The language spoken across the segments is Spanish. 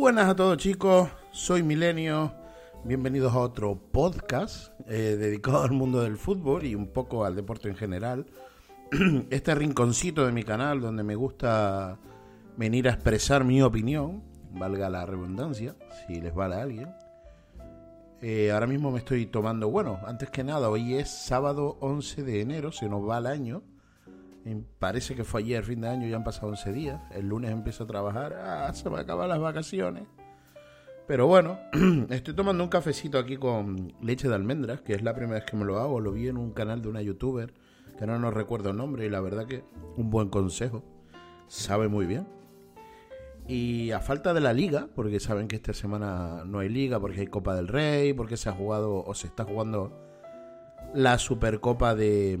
Buenas a todos chicos, soy Milenio, bienvenidos a otro podcast eh, dedicado al mundo del fútbol y un poco al deporte en general. Este rinconcito de mi canal donde me gusta venir a expresar mi opinión, valga la redundancia, si les vale a alguien. Eh, ahora mismo me estoy tomando, bueno, antes que nada, hoy es sábado 11 de enero, se nos va el año. Parece que fue ayer, fin de año, ya han pasado 11 días. El lunes empiezo a trabajar, ah, se me acaban las vacaciones. Pero bueno, estoy tomando un cafecito aquí con leche de almendras, que es la primera vez que me lo hago. Lo vi en un canal de una youtuber, que no nos recuerdo el nombre, y la verdad que un buen consejo. Sabe muy bien. Y a falta de la liga, porque saben que esta semana no hay liga, porque hay Copa del Rey, porque se ha jugado o se está jugando la Supercopa de,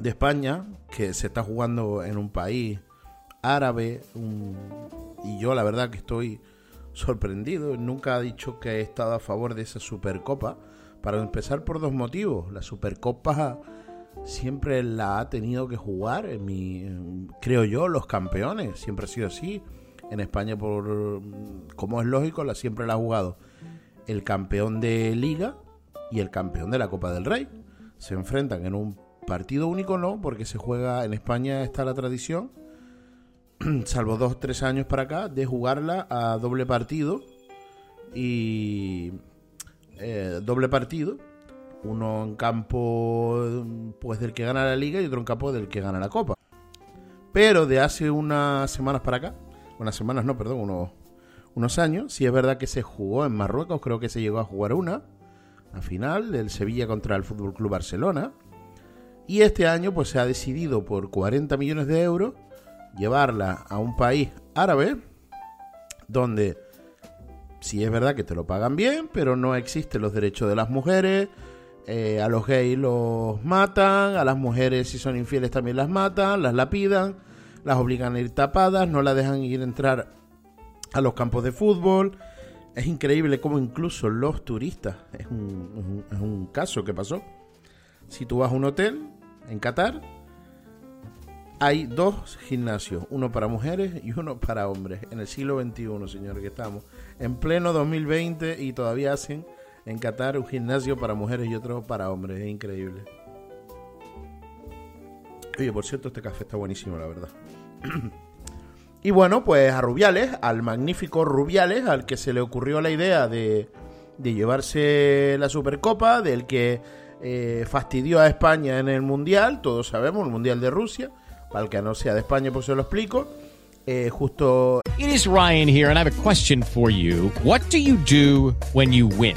de España, que se está jugando en un país árabe, y yo la verdad que estoy sorprendido, nunca ha dicho que he estado a favor de esa Supercopa, para empezar por dos motivos, la Supercopa siempre la ha tenido que jugar, en mi, creo yo, los campeones, siempre ha sido así, en España por como es lógico, la siempre la ha jugado el campeón de liga y el campeón de la Copa del Rey. Se enfrentan en un Partido único no, porque se juega en España está la tradición, salvo dos tres años para acá, de jugarla a doble partido. Y eh, doble partido, uno en campo pues del que gana la liga y otro en campo del que gana la copa. Pero de hace unas semanas para acá, unas semanas no, perdón, unos, unos años, sí es verdad que se jugó en Marruecos, creo que se llegó a jugar una, a final del Sevilla contra el Fútbol Club Barcelona y este año pues se ha decidido por 40 millones de euros llevarla a un país árabe donde sí es verdad que te lo pagan bien, pero no existen los derechos de las mujeres. Eh, a los gays los matan, a las mujeres si son infieles también las matan, las lapidan, las obligan a ir tapadas, no la dejan ir a entrar a los campos de fútbol. Es increíble cómo incluso los turistas, es un caso que pasó, si tú vas a un hotel en Qatar hay dos gimnasios, uno para mujeres y uno para hombres, en el siglo XXI, señores, que estamos en pleno 2020 y todavía hacen en Qatar un gimnasio para mujeres y otro para hombres, es increíble. Oye, por cierto, este café está buenísimo, la verdad. y bueno, pues a Rubiales, al magnífico Rubiales, al que se le ocurrió la idea de, llevarse la Supercopa, del que eh, fastidió a España en el Mundial, todos sabemos, el Mundial de Rusia. Para el que no sea de España, pues se lo explico. Eh, justo. It is Ryan here, and I have a question for you. What do you do when you win?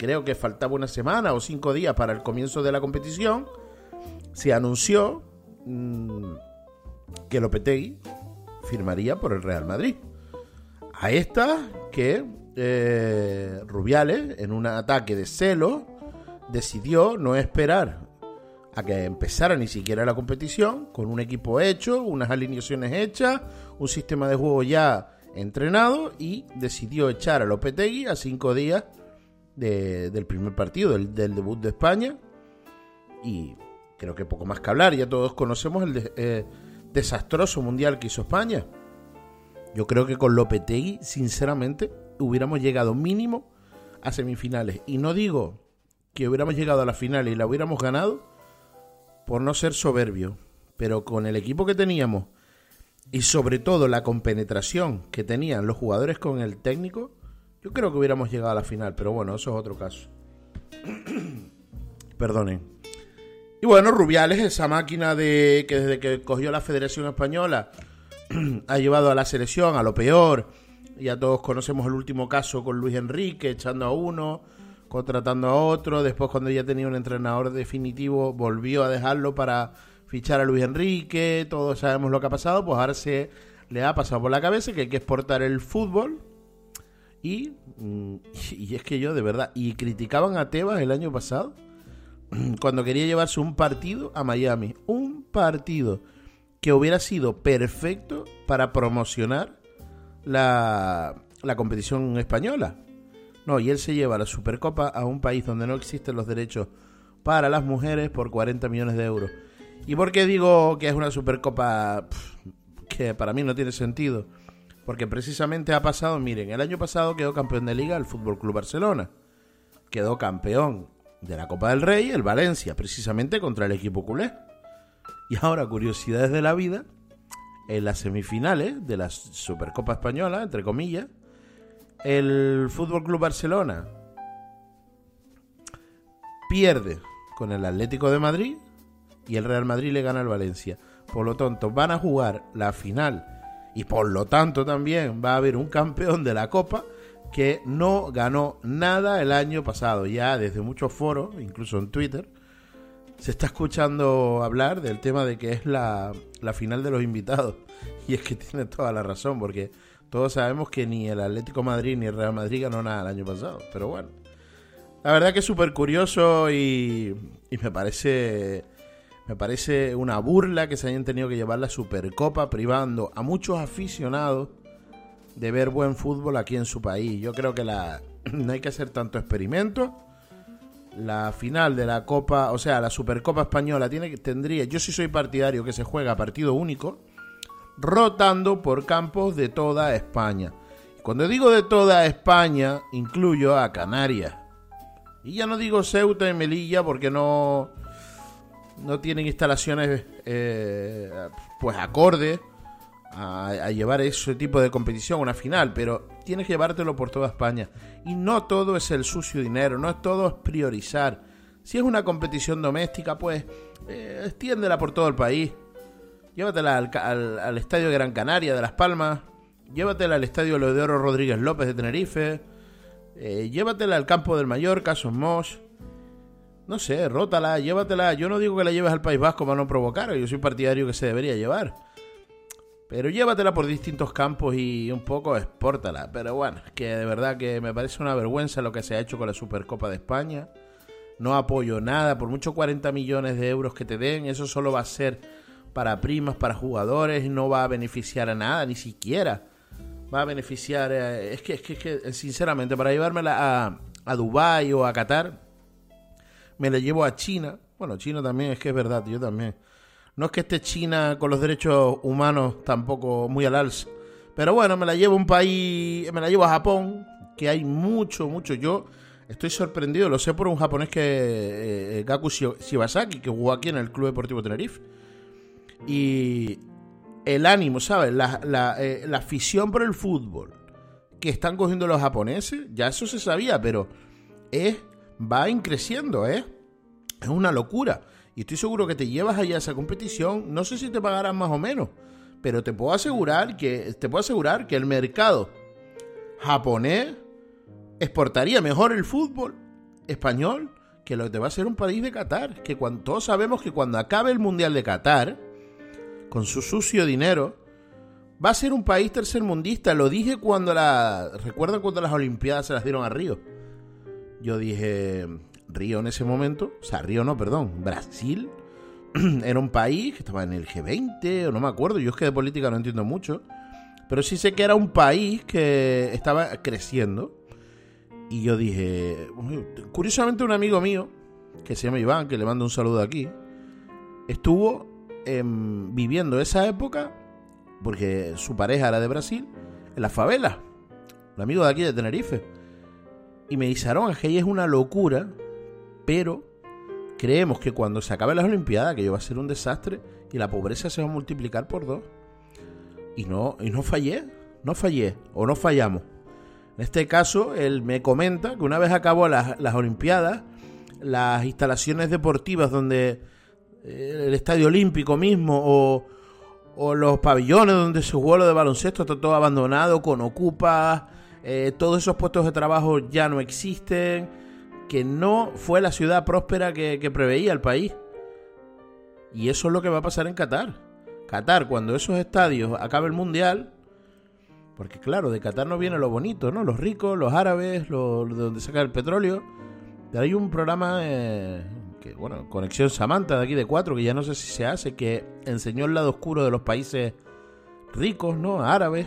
creo que faltaba una semana o cinco días para el comienzo de la competición, se anunció mmm, que Lopetegui firmaría por el Real Madrid. A esta que eh, Rubiales, en un ataque de celo, decidió no esperar a que empezara ni siquiera la competición, con un equipo hecho, unas alineaciones hechas, un sistema de juego ya entrenado y decidió echar a Lopetegui a cinco días del primer partido, del, debut de España. Y creo que poco más que hablar, ya todos conocemos el eh, desastroso mundial que hizo España. Yo creo que con Lopetegui, sinceramente, hubiéramos llegado mínimo a semifinales. Y no digo que hubiéramos llegado a la final y la hubiéramos ganado por no ser soberbio, pero con el equipo que teníamos y sobre todo la compenetración que tenían los jugadores con el técnico, yo creo que hubiéramos llegado a la final, pero bueno, eso es otro caso. Perdonen. Y bueno, Rubiales, esa máquina de que desde que cogió la Federación Española ha llevado a la selección a lo peor. Ya todos conocemos el último caso con Luis Enrique, echando a uno, contratando a otro. Después, cuando ya tenía un entrenador definitivo, volvió a dejarlo para fichar a Luis Enrique. Todos sabemos lo que ha pasado. Pues ahora se le ha pasado por la cabeza que hay que exportar el fútbol. Y, mm, y es que yo, de verdad, y criticaban a Tebas el año pasado cuando quería llevarse un partido a Miami. Un partido que hubiera sido perfecto para promocionar la, la competición española. No, y él se lleva la Supercopa a un país donde no existen los derechos para las mujeres por 40 millones de euros. ¿Y por qué digo que es una Supercopa que para mí no tiene sentido? Porque precisamente ha pasado, miren, el año pasado quedó campeón de liga el Fútbol Club Barcelona. Quedó campeón de la Copa del Rey el Valencia, precisamente contra el equipo culé. Y ahora, curiosidades de la vida, en las semifinales de la Supercopa Española, entre comillas, el Fútbol Club Barcelona pierde con el Atlético de Madrid y el Real Madrid le gana al Valencia. Por lo tanto, van a jugar la final y por lo tanto también va a haber un campeón de la Copa que no ganó nada el año pasado. Ya desde muchos foros, incluso en Twitter, se está escuchando hablar del tema de que es la, la final de los invitados. Y es que tiene toda la razón, porque todos sabemos que ni el Atlético Madrid ni el Real Madrid ganó nada el año pasado. Pero bueno, la verdad que es súper curioso y, y me parece me parece una burla que se hayan tenido que llevar la Supercopa privando a muchos aficionados de ver buen fútbol aquí en su país. Yo creo que no hay que hacer tanto experimento. La final de la Copa, o sea, la Supercopa Española tiene, tendría, yo sí soy partidario que se juega partido único, rotando por campos de toda España. Cuando digo de toda España, incluyo a Canarias. Y ya no digo Ceuta y Melilla porque no, no tienen instalaciones eh, pues acordes a, llevar ese tipo de competición, una final, pero tienes que llevártelo por toda España. Y no todo es el sucio dinero, no todo es priorizar. Si es una competición doméstica, pues eh, extiéndela por todo el país. Llévatela al, al, Estadio de Gran Canaria de Las Palmas, llévatela al Estadio Leodoro Rodríguez López de Tenerife, eh, llévatela al campo del Mallorca, Somos. No sé, rótala, llévatela. Yo no digo que la lleves al País Vasco para no provocar, yo soy partidario que se debería llevar. Pero llévatela por distintos campos y un poco expórtala. Pero bueno, que de verdad que me parece una vergüenza lo que se ha hecho con la Supercopa de España. No apoyo nada, por mucho 40 millones de euros que te den, eso solo va a ser para primas, para jugadores, no va a beneficiar a nada, ni siquiera va a beneficiar. es, que, es, que, sinceramente, para llevármela a, a Dubái o a Qatar, me la llevo a China. Bueno, China también, es que es verdad, yo también no es que esté China con los derechos humanos tampoco muy al alza. Pero bueno, me la llevo a un país, me la llevo a Japón, que hay mucho, mucho. Yo estoy sorprendido, lo sé por un japonés que eh, eh, Gaku Shibasaki, que jugó aquí en el Club Deportivo Tenerife. Y el ánimo, ¿sabes? La, la, eh, la afición por el fútbol que están cogiendo los japoneses, ya eso se sabía, pero es, va increciendo, ¿eh? Es una locura. Y estoy seguro que te llevas allá a esa competición, no sé si te pagarán más o menos, pero te puedo asegurar que, te puedo asegurar que el mercado japonés exportaría mejor el fútbol español que lo que te va a ser un país de Qatar. Que cuando, todos sabemos que cuando acabe el Mundial de Qatar, con su sucio dinero, va a ser un país tercermundista. Lo dije cuando la. ¿Recuerdan cuando las Olimpiadas se las dieron a Río? Yo dije, Río en ese momento, o sea, Río no, perdón, Brasil era un país que estaba en el G20, o no me acuerdo, yo es que de política no entiendo mucho, pero sí sé que era un país que estaba creciendo. Y yo dije, curiosamente un amigo mío, que se llama Iván, que le mando un saludo aquí, estuvo em, viviendo esa época, porque su pareja era de Brasil, en la favela, el amigo de aquí de Tenerife. Y me dice, Aaron, que ahí es una locura pero creemos que cuando se acaben las Olimpiadas, que va a ser un desastre y la pobreza se va a multiplicar por dos. Y no, y no fallé, no fallé, o no fallamos. En este caso, él me comenta que una vez acabó las, las Olimpiadas, las instalaciones deportivas donde eh, el estadio olímpico mismo o, o los pabellones donde se jugó lo de baloncesto está todo abandonado, con ocupas, eh, todos esos puestos de trabajo ya no existen, que no fue la ciudad próspera que, preveía el país. Y eso es lo que va a pasar en Qatar. Qatar, cuando esos estadios acabe el mundial, porque claro, de Qatar no viene lo bonito, ¿no? Los ricos, los árabes, los, de donde saca el petróleo. Hay un programa eh, que, bueno, Conexión Samantha de aquí de cuatro, que ya no sé si se hace, que enseñó el lado oscuro de los países ricos, ¿no? Árabes.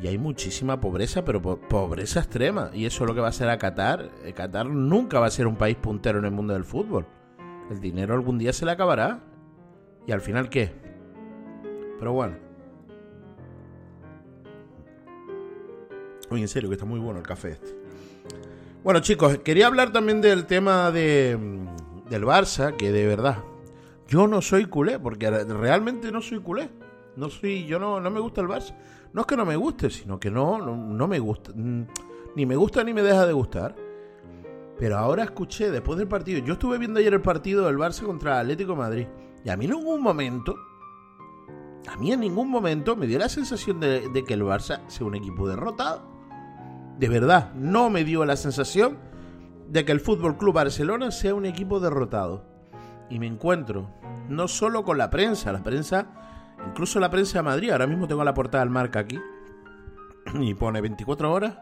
Y hay muchísima pobreza, pero po- pobreza extrema. Y eso es lo que va a hacer a Qatar. Eh, Qatar nunca va a ser un país puntero en el mundo del fútbol. El dinero algún día se le acabará. ¿Y al final qué? Pero bueno. Oye, en serio, que está muy bueno el café este. Bueno, chicos, quería hablar también del tema de, mm, del Barça, que de verdad, yo no soy culé, porque re- realmente no soy culé. No soy, yo no, no me gusta el Barça. No es que no me guste, sino que no, no, me gusta. Mm, Ni me gusta ni me deja de gustar. Pero ahora escuché, después del partido, yo estuve viendo ayer el partido del Barça contra el Atlético Madrid. Y a mí en ningún momento, a mí en ningún momento me dio la sensación de, de que el Barça sea un equipo derrotado. De verdad, no me dio la sensación de que el Fútbol Club Barcelona sea un equipo derrotado. Y me encuentro no solo con la prensa, la prensa, incluso la prensa de Madrid. Ahora mismo tengo la portada del marca aquí y pone 24 horas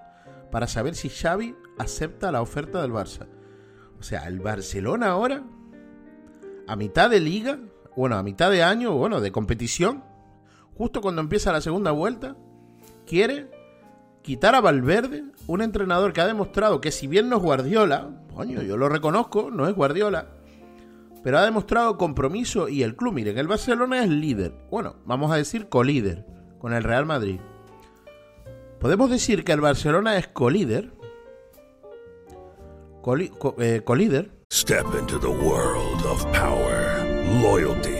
para saber si Xavi acepta la oferta del Barça. O sea, el Barcelona ahora, a mitad de liga, bueno, a mitad de año, bueno, de competición, justo cuando empieza la segunda vuelta, quiere quitar a Valverde, un entrenador que ha demostrado que si bien no es Guardiola, coño, yo lo reconozco, no es Guardiola, pero ha demostrado compromiso y el club, miren, el Barcelona es líder, bueno, vamos a decir colíder con el Real Madrid. Podemos decir que el Barcelona es colíder, eh, colíder, Step into the world of power, loyalty,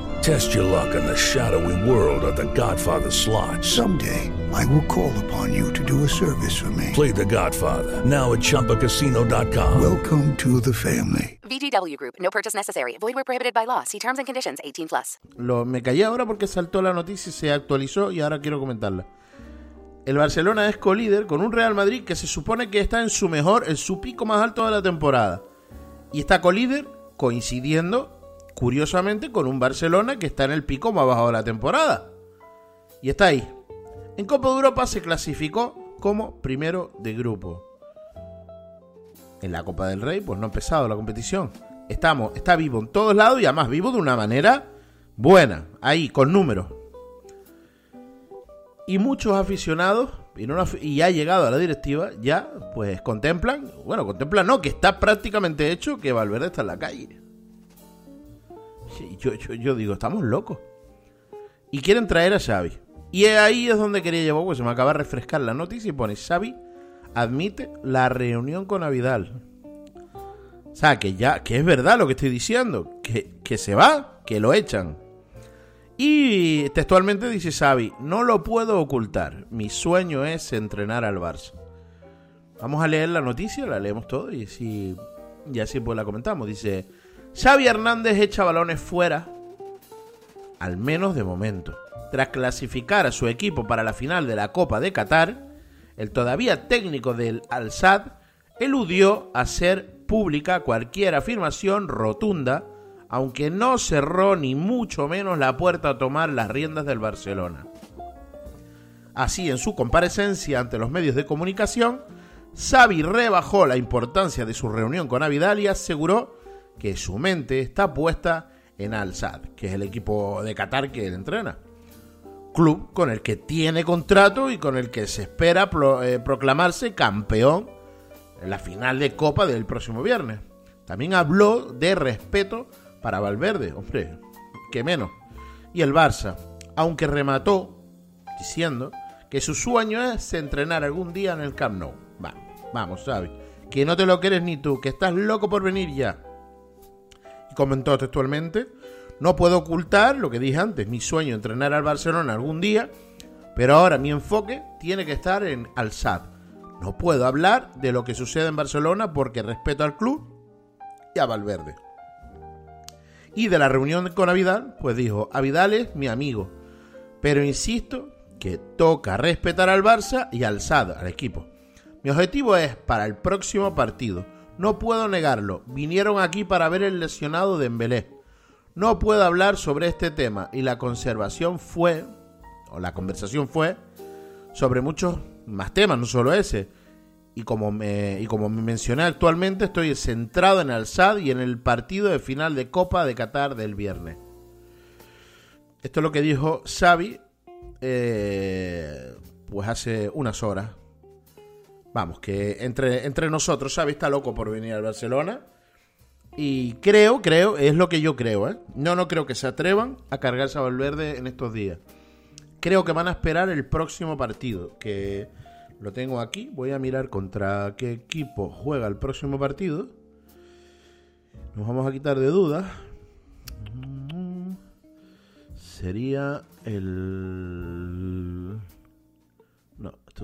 Test your luck in the shadowy world of The Godfather slot. Someday, I will call upon you to do a service for me. Play The Godfather now at ChumbaCasino.com. Welcome to the family. VGW Group. No purchase necessary. Void where prohibited by law. See terms and conditions. 18 plus. Lo, me callé ahora porque saltó la noticia y se actualizó y ahora quiero comentarla. El Barcelona es colíder con un Real Madrid que se supone que está en su mejor, en su pico más alto de la temporada. Y está colíder coincidiendo, curiosamente, con un Barcelona que está en el pico más bajo de la temporada. Y está ahí. En Copa de Europa se clasificó como primero de grupo. En la Copa del Rey, pues no ha empezado la competición. Estamos, está vivo en todos lados y además vivo de una manera buena, ahí, con números. Y muchos aficionados, y, no ha llegado a la directiva, ya pues contemplan, bueno, contemplan no, que está prácticamente hecho que Valverde está en la calle. Yo, digo, estamos locos. Y quieren traer a Xavi. Y ahí es donde quería llevar, pues se me acaba de refrescar la noticia y pone Xavi admite la reunión con Avidal. O sea, que ya, que es verdad lo que estoy diciendo, que, que se va, que lo echan. Y textualmente dice Xavi, no lo puedo ocultar, mi sueño es entrenar al Barça. Vamos a leer la noticia, la leemos todo y así, y así pues la comentamos. Dice, Xavi Hernández echa balones fuera, al menos de momento. Tras clasificar a su equipo para la final de la Copa de Qatar, el todavía técnico del Al-Sad eludió hacer pública cualquier afirmación rotunda, aunque no cerró ni mucho menos la puerta a tomar las riendas del Barcelona. Así, en su comparecencia ante los medios de comunicación, Xavi rebajó la importancia de su reunión con Avidal y aseguró que su mente está puesta en Al-Sad, que es el equipo de Qatar que él entrena club con el que tiene contrato y con el que se espera eh, proclamarse campeón en la final de Copa del próximo viernes. También habló de respeto para Valverde, hombre, que menos. Y el Barça, aunque remató diciendo que su sueño es entrenar algún día en el Camp Nou. Va, vamos, Xavi, que no te lo quieres ni tú, que estás loco por venir ya. Y comentó textualmente, no puedo ocultar lo que dije antes, mi sueño entrenar al Barcelona algún día, pero ahora mi enfoque tiene que estar en Al Sad. No puedo hablar de lo que sucede en Barcelona porque respeto al club y a Valverde. Y de la reunión con Avidal, pues dijo, Avidal es mi amigo, pero insisto que toca respetar al Barça y al SAD, al equipo. Mi objetivo es para el próximo partido. No puedo negarlo. Vinieron aquí para ver el lesionado de Embelé. No puedo hablar sobre este tema y la conservación fue, o la conversación fue, sobre muchos más temas, no solo ese. Y como me, y como me mencioné actualmente, estoy centrado en el SAD y en el partido de final de Copa de Qatar del viernes. Esto es lo que dijo Xavi eh, pues hace unas horas. Vamos, que entre, entre nosotros, Xavi está loco por venir al Barcelona. Y creo, creo, es lo que yo creo, ¿eh? No, no creo que se atrevan a cargarse a Valverde en estos días. Creo que van a esperar el próximo partido, que lo tengo aquí. Voy a mirar contra qué equipo juega el próximo partido. Nos vamos a quitar de dudas. Sería el...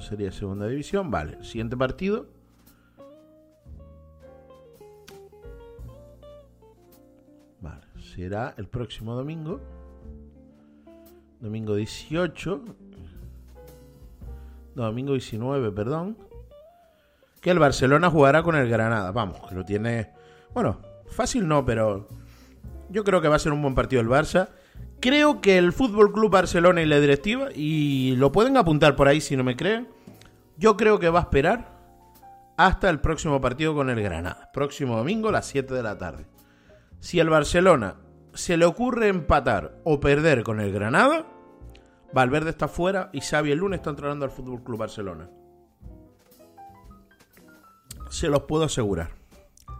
Sería segunda división. Vale, siguiente partido. Vale, será el próximo domingo. Domingo 18. No, domingo 19, perdón. Que el Barcelona jugará con el Granada. Vamos, que lo tiene... Bueno, fácil no, pero... Yo creo que va a ser un buen partido el Barça. Creo que el Fútbol Club Barcelona y la directiva, y lo pueden apuntar por ahí si no me creen, yo creo que va a esperar hasta el próximo partido con el Granada. Próximo domingo a las 7 de la tarde. Si el Barcelona se le ocurre empatar o perder con el Granada, Valverde está fuera y Xavi el lunes está entrenando al Fútbol Club Barcelona. Se los puedo asegurar.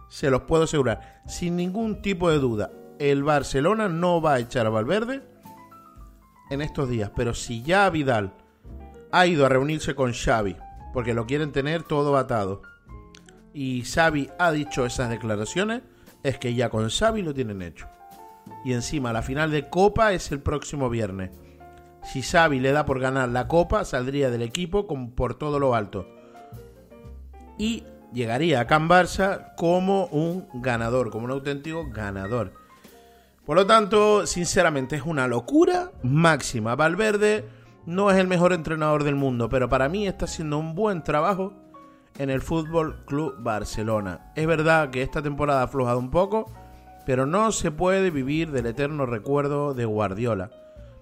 Se los puedo asegurar. Sin ningún tipo de duda el Barcelona no va a echar a Valverde en estos días. Pero si ya Vidal ha ido a reunirse con Xavi, porque lo quieren tener todo atado, y Xavi ha dicho esas declaraciones, es que ya con Xavi lo tienen hecho. Y encima la final de Copa es el próximo viernes. Si Xavi le da por ganar la Copa, saldría del equipo con, por todo lo alto. Y llegaría a Can Barça como un ganador, como un auténtico ganador. Por lo tanto, sinceramente es una locura máxima. Valverde no es el mejor entrenador del mundo, pero para mí está haciendo un buen trabajo en el Fútbol Club Barcelona. Es verdad que esta temporada ha aflojado un poco, pero no se puede vivir del eterno recuerdo de Guardiola.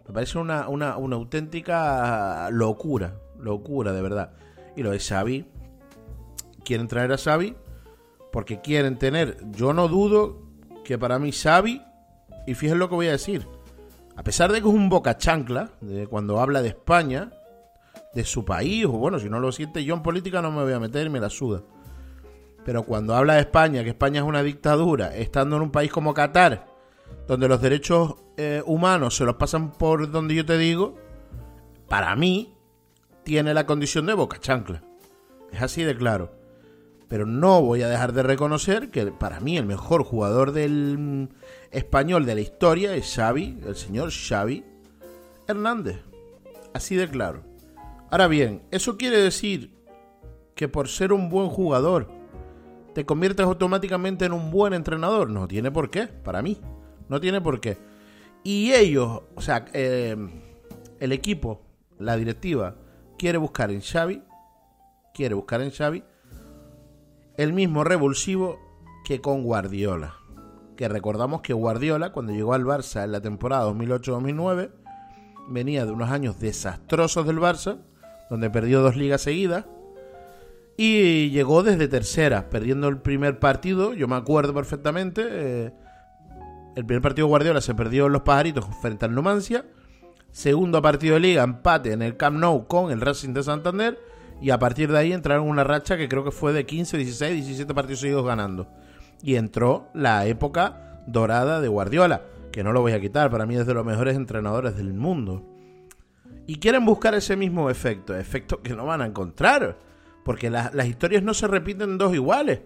Me parece una, una, una auténtica locura, locura de verdad. Y lo de Xavi, quieren traer a Xavi porque quieren tener, yo no dudo que para mí Xavi y fíjense lo que voy a decir. A pesar de que es un boca chancla, de cuando habla de España, de su país, o bueno, si no lo siente yo en política no me voy a meter me la suda. Pero cuando habla de España, que España es una dictadura, estando en un país como Qatar, donde los derechos eh, humanos se los pasan por donde yo te digo, para mí tiene la condición de boca chancla. Es así de claro. Pero no voy a dejar de reconocer que para mí el mejor jugador del español de la historia es Xavi, el señor Xavi Hernández. Así de claro. Ahora bien, ¿eso quiere decir que por ser un buen jugador te conviertes automáticamente en un buen entrenador? No tiene por qué, para mí. No tiene por qué. Y ellos, o sea, eh, el equipo, la directiva, quiere buscar en Xavi, quiere buscar en Xavi el mismo revulsivo que con Guardiola. Que recordamos que Guardiola, cuando llegó al Barça en la temporada 2008-2009, venía de unos años desastrosos del Barça, donde perdió dos ligas seguidas, y llegó desde tercera, perdiendo el primer partido, yo me acuerdo perfectamente, eh, el primer partido de Guardiola se perdió en los pajaritos frente al Numancia, segundo partido de liga, empate en el Camp Nou con el Racing de Santander, y a partir de ahí entraron una racha que creo que fue de 15, 16, 17 partidos seguidos ganando. y entró la época dorada de Guardiola, que no lo voy a quitar, para mí es de los mejores entrenadores del mundo. Y quieren buscar ese mismo efecto, efecto que no van a encontrar, porque la- las historias no se repiten dos iguales.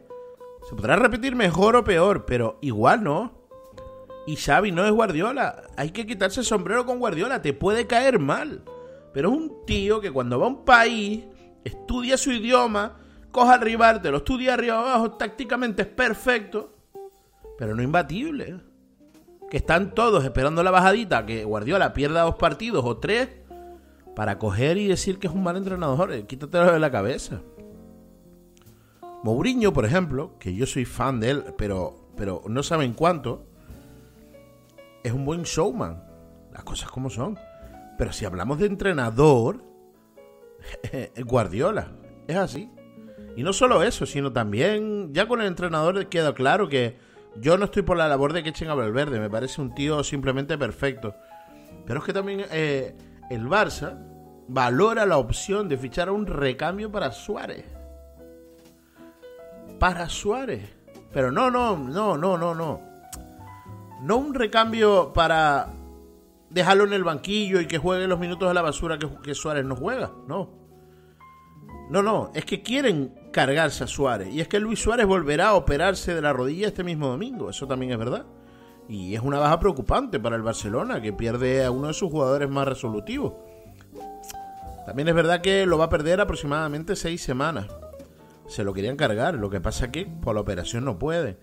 Se podrá repetir mejor o peor, pero igual no. Y Xavi no es Guardiola. Hay que quitarse el sombrero con Guardiola. Te puede caer mal. Pero es un tío que cuando va a un país, estudia su idioma, coja al rival, te lo estudia arriba abajo, tácticamente es perfecto, pero no imbatible. Que están todos esperando la bajadita, que Guardiola pierda dos partidos o tres, para coger y decir que es un mal entrenador. Eh, Quítatelo de la cabeza. Mourinho, por ejemplo, que yo soy fan de él, pero, pero no saben cuánto, es un buen showman. Las cosas como son. Pero si hablamos de entrenador, Guardiola, es así. Y no solo eso, sino también, ya con el entrenador queda claro que yo no estoy por la labor de que echen a Valverde, me parece un tío simplemente perfecto. Pero es que también eh, el Barça valora la opción de fichar a un recambio para Suárez. Para Suárez. Pero no, no, no, no, no, no. No un recambio para dejarlo en el banquillo y que juegue los minutos de la basura que, Suárez no juega. No. No, no, es que quieren cargarse a Suárez. Y es que Luis Suárez volverá a operarse de la rodilla este mismo domingo. Eso también es verdad. Y es una baja preocupante para el Barcelona, que pierde a uno de sus jugadores más resolutivos. También es verdad que lo va a perder aproximadamente seis semanas. Se lo querían cargar, lo que pasa que por la operación no puede.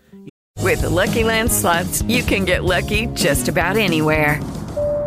With the Lucky Land you can get lucky just about anywhere.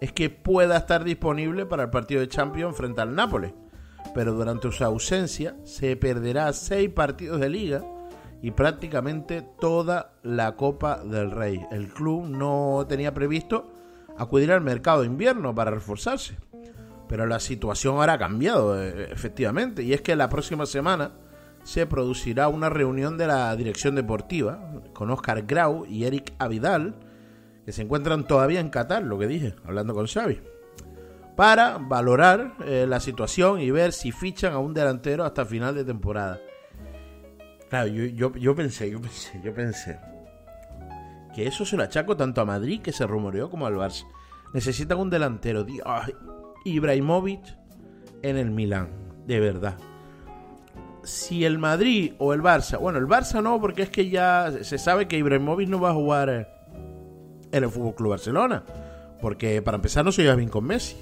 es que pueda estar disponible para el partido de Champions frente al Nápoles. Pero durante su ausencia se perderá seis partidos de liga y prácticamente toda la Copa del Rey. El club no tenía previsto acudir al mercado de invierno para reforzarse. Pero la situación ahora ha cambiado, eh, efectivamente. Y es que la próxima semana se producirá una reunión de la dirección deportiva con Oscar Grau y Eric Avidal, que se encuentran todavía en Qatar, lo que dije, hablando con Xavi, para valorar eh, la situación y ver si fichan a un delantero hasta final de temporada. Claro, yo, yo, yo pensé, yo pensé, yo pensé que eso se lo achaco tanto a Madrid, que se rumoreó, como al Barça. Necesitan un delantero, Dios, Ibrahimovic en el Milán, de verdad. Si el Madrid o el Barça, bueno, el Barça no, porque es que ya se sabe que Ibrahimovic no va a jugar eh, en el Fútbol Club Barcelona, porque para empezar no se lleva bien con Messi.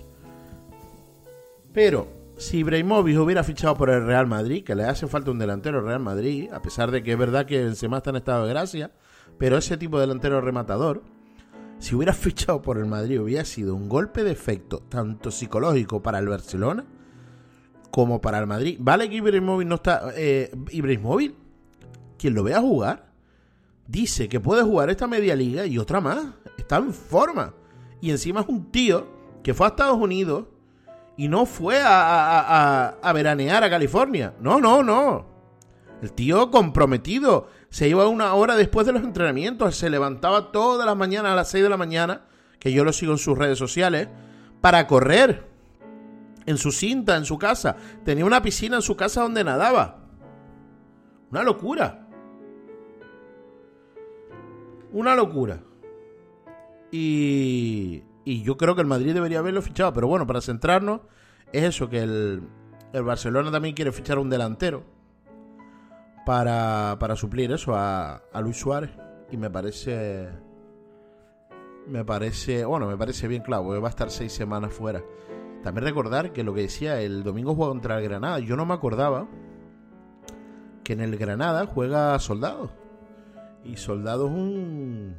Pero si Ibrahimovic hubiera fichado por el Real Madrid, que le hace falta un delantero al Real Madrid, a pesar de que es verdad que Benzema está en estado de gracia, pero ese tipo de delantero rematador, si hubiera fichado por el Madrid hubiera sido un golpe de efecto tanto psicológico para el Barcelona como para el Madrid. Vale que Ibrahimovic no está... Eh, Ibrahimovic, quien lo vea jugar, dice que puede jugar esta media liga y otra más. Está en forma. Y encima es un tío que fue a Estados Unidos y no fue a, a- a- veranear a California. No, no, no. El tío comprometido. Se iba una hora después de los entrenamientos. Se levantaba todas las mañanas a las 6 de la mañana, que yo lo sigo en sus redes sociales, para correr. En su cinta, en su casa. Tenía una piscina en su casa donde nadaba. Una locura. Una locura. Y, y yo creo que el Madrid debería haberlo fichado. Pero bueno, para centrarnos, es eso, que el, el Barcelona también quiere fichar un delantero para, para suplir eso a, a Luis Suárez. Y me parece... Me parece... Bueno, me parece bien claro, porque va a estar seis semanas fuera. También recordar que lo que decía, el domingo juega contra el Granada. Yo no me acordaba que en el Granada juega Soldado. Y Soldado es un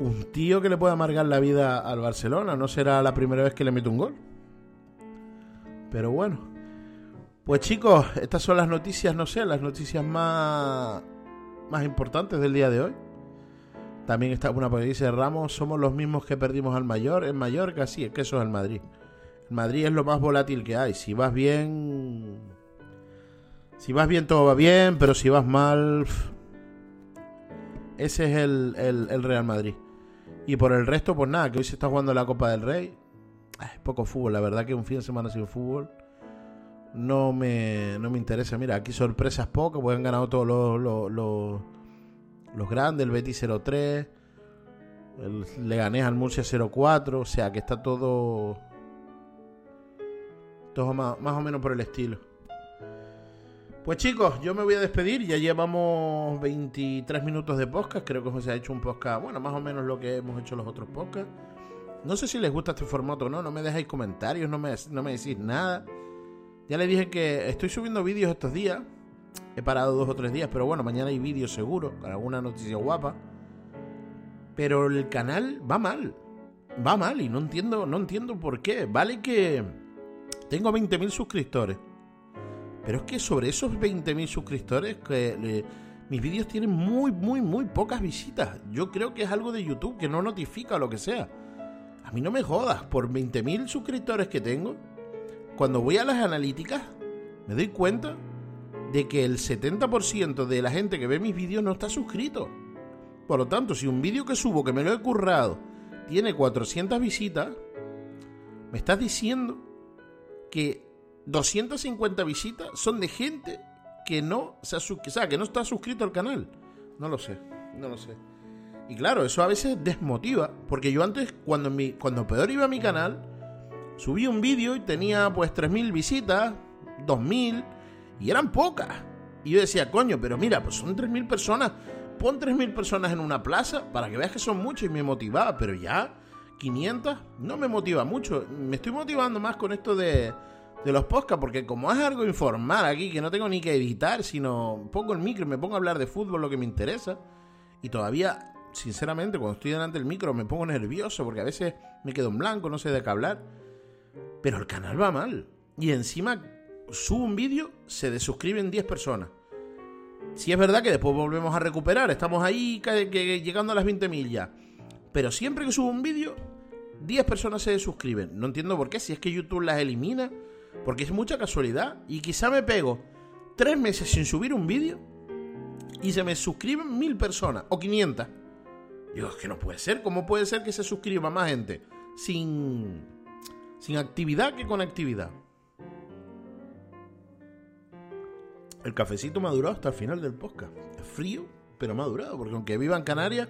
un tío que le puede amargar la vida al Barcelona. No será la primera vez que le mete un gol. Pero bueno. Pues chicos, estas son las noticias, no sé, las noticias más, más importantes del día de hoy. También está una que dice Ramos, somos los mismos que perdimos al Mayor, en Mallorca, sí, es que eso es el Madrid. El Madrid es lo más volátil que hay. Si vas bien, si vas bien todo va bien, pero si vas mal, ese es el, el Real Madrid. Y por el resto, pues nada, que hoy se está jugando la Copa del Rey. Poco fútbol, la verdad que un fin de semana sin fútbol no me, no me interesa. Mira, aquí sorpresas pocas, pues han ganado todos los, los, los, los grandes, el Betis 0-3, el Leganés al Murcia 0-4, o sea que está todo, todo más, más o menos por el estilo. Pues chicos, yo me voy a despedir, ya llevamos 23 minutos de podcast, creo que se ha hecho un podcast, bueno, más o menos lo que hemos hecho los otros podcasts. No sé si les gusta este formato o no, no me dejáis comentarios, no me, no me decís nada. Ya les dije que estoy subiendo vídeos estos días. He parado dos o tres días, pero bueno, mañana hay vídeos seguro, con alguna noticia guapa. Pero el canal va mal. Va mal y no entiendo, no entiendo por qué. Vale que tengo 20.000 suscriptores. Pero es que sobre esos 20.000 suscriptores, que le, mis vídeos tienen muy, muy, muy pocas visitas. Yo creo que es algo de YouTube que no notifica o lo que sea. A mí no me jodas, por 20.000 suscriptores que tengo, cuando voy a las analíticas, me doy cuenta de que el 70% de la gente que ve mis vídeos no está suscrito. Por lo tanto, si un vídeo que subo, que me lo he currado, tiene 400 visitas, me estás diciendo que 250 visitas son de gente que no, se ha, o que no está suscrito al canal. No lo sé, no lo sé. Y claro, eso a veces desmotiva, porque yo antes, cuando, mi, cuando peor iba a mi canal, subí un vídeo y tenía pues 3.000 visitas, 2.000, y eran pocas. Y yo decía, coño, pero mira, pues son 3.000 personas, pon 3.000 personas en una plaza para que veas que son muchos y me motivaba, pero ya 500 no me motiva mucho. Me estoy motivando más con esto de, de los podcasts, porque como es algo informal aquí, que no tengo ni que editar, sino pongo el micro y me pongo a hablar de fútbol, lo que me interesa, y todavía, sinceramente, cuando estoy delante del micro me pongo nervioso, porque a veces me quedo en blanco, no sé de qué hablar, pero el canal va mal. Y encima subo un vídeo, se desuscriben 10 personas. Si es verdad que después volvemos a recuperar, estamos ahí llegando a las 20 millas. Pero siempre que subo un vídeo, 10 personas se desuscriben. No entiendo por qué, si es que YouTube las elimina, porque es mucha casualidad. Y quizá me pego 3 meses sin subir un vídeo y se me suscriben 1000 personas o 500. Digo, es que no puede ser. ¿Cómo puede ser que se suscriba más gente sin, sin actividad que con actividad? El cafecito madurado hasta el final del podcast. Frío, pero madurado, porque aunque viva en Canarias,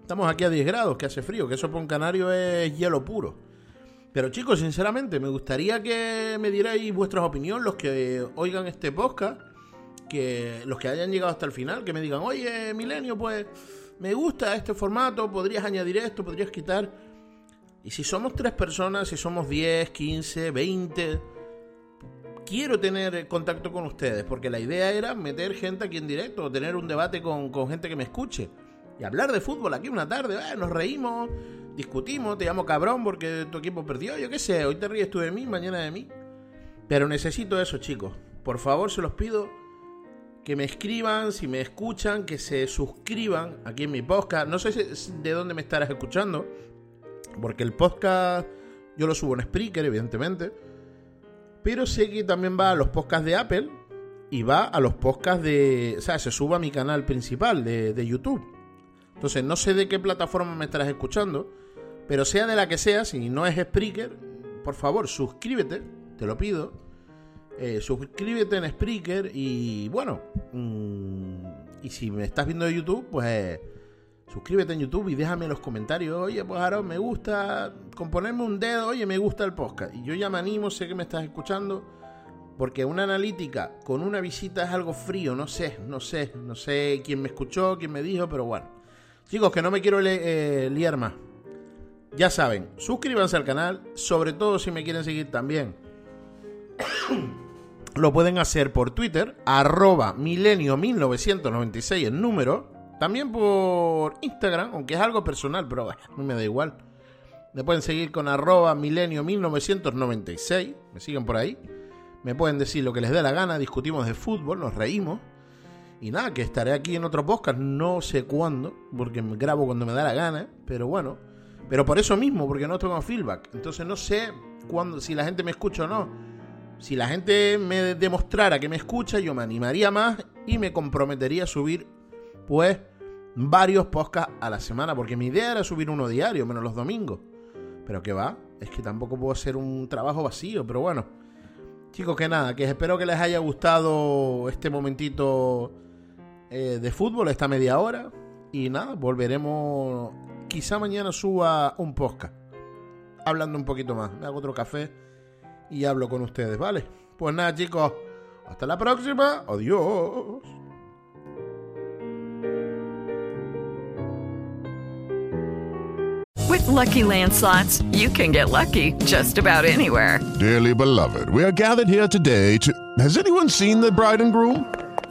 estamos aquí a 10 grados, que hace frío, que eso para un canario es hielo puro. Pero chicos, sinceramente, me gustaría que me dierais vuestras opiniones, los que oigan este podcast, que los que hayan llegado hasta el final, que me digan, oye, Milenio, pues me gusta este formato, podrías añadir esto, podrías quitar. Y si somos tres personas, si somos 10, 15, 20, quiero tener contacto con ustedes, porque la idea era meter gente aquí en directo, tener un debate con, con gente que me escuche. Y hablar de fútbol aquí una tarde, eh, nos reímos, discutimos, te llamo cabrón porque tu equipo perdió, yo qué sé, hoy te ríes tú de mí, mañana de mí. Pero necesito eso, chicos. Por favor, se los pido que me escriban, si me escuchan, que se suscriban aquí en mi podcast. No sé de dónde me estarás escuchando, porque el podcast yo lo subo en Spreaker, evidentemente. Pero sé que también va a los podcasts de Apple y va a los podcasts de... O sea, se sube a mi canal principal de, de YouTube. Entonces, no sé de qué plataforma me estarás escuchando, pero sea de la que sea, si no es Spreaker, por favor, suscríbete, te lo pido. Eh, suscríbete en Spreaker y bueno, mmm, y si me estás viendo de YouTube, pues suscríbete en YouTube y déjame en los comentarios, oye, pues ahora me gusta, con ponerme un dedo, oye, me gusta el podcast. Y yo ya me animo, sé que me estás escuchando, porque una analítica con una visita es algo frío, no sé, no sé, no sé quién me escuchó, quién me dijo, pero bueno. Chicos, que no me quiero eh, liar más. Ya saben, suscríbanse al canal, sobre todo si me quieren seguir también. Lo pueden hacer por Twitter, arroba milenio1996 el número. También por Instagram, aunque es algo personal, pero no me da igual. Me pueden seguir con arroba milenio1996. Me siguen por ahí. Me pueden decir lo que les dé la gana, discutimos de fútbol, nos reímos. Y nada, que estaré aquí en otro podcast, no sé cuándo, porque grabo cuando me da la gana, pero bueno. Pero por eso mismo, porque no tengo feedback. Entonces no sé cuándo, si la gente me escucha o no. Si la gente me demostrara que me escucha, yo me animaría más y me comprometería a subir, pues, varios podcasts a la semana, porque mi idea era subir uno diario, menos los domingos. Pero que va, es que tampoco puedo hacer un trabajo vacío, pero bueno. Chicos, que nada, que espero que les haya gustado este momentito eh, de fútbol, esta media hora. Y nada, volveremos. Quizá mañana suba un podcast. Hablando un poquito más. Me hago otro café y hablo con ustedes, ¿vale? Pues nada, chicos. Hasta la próxima. Adiós. With Lucky Land slots, you can get lucky just about anywhere. Dearly beloved, we are gathered here today to. Has anyone seen the bride and groom?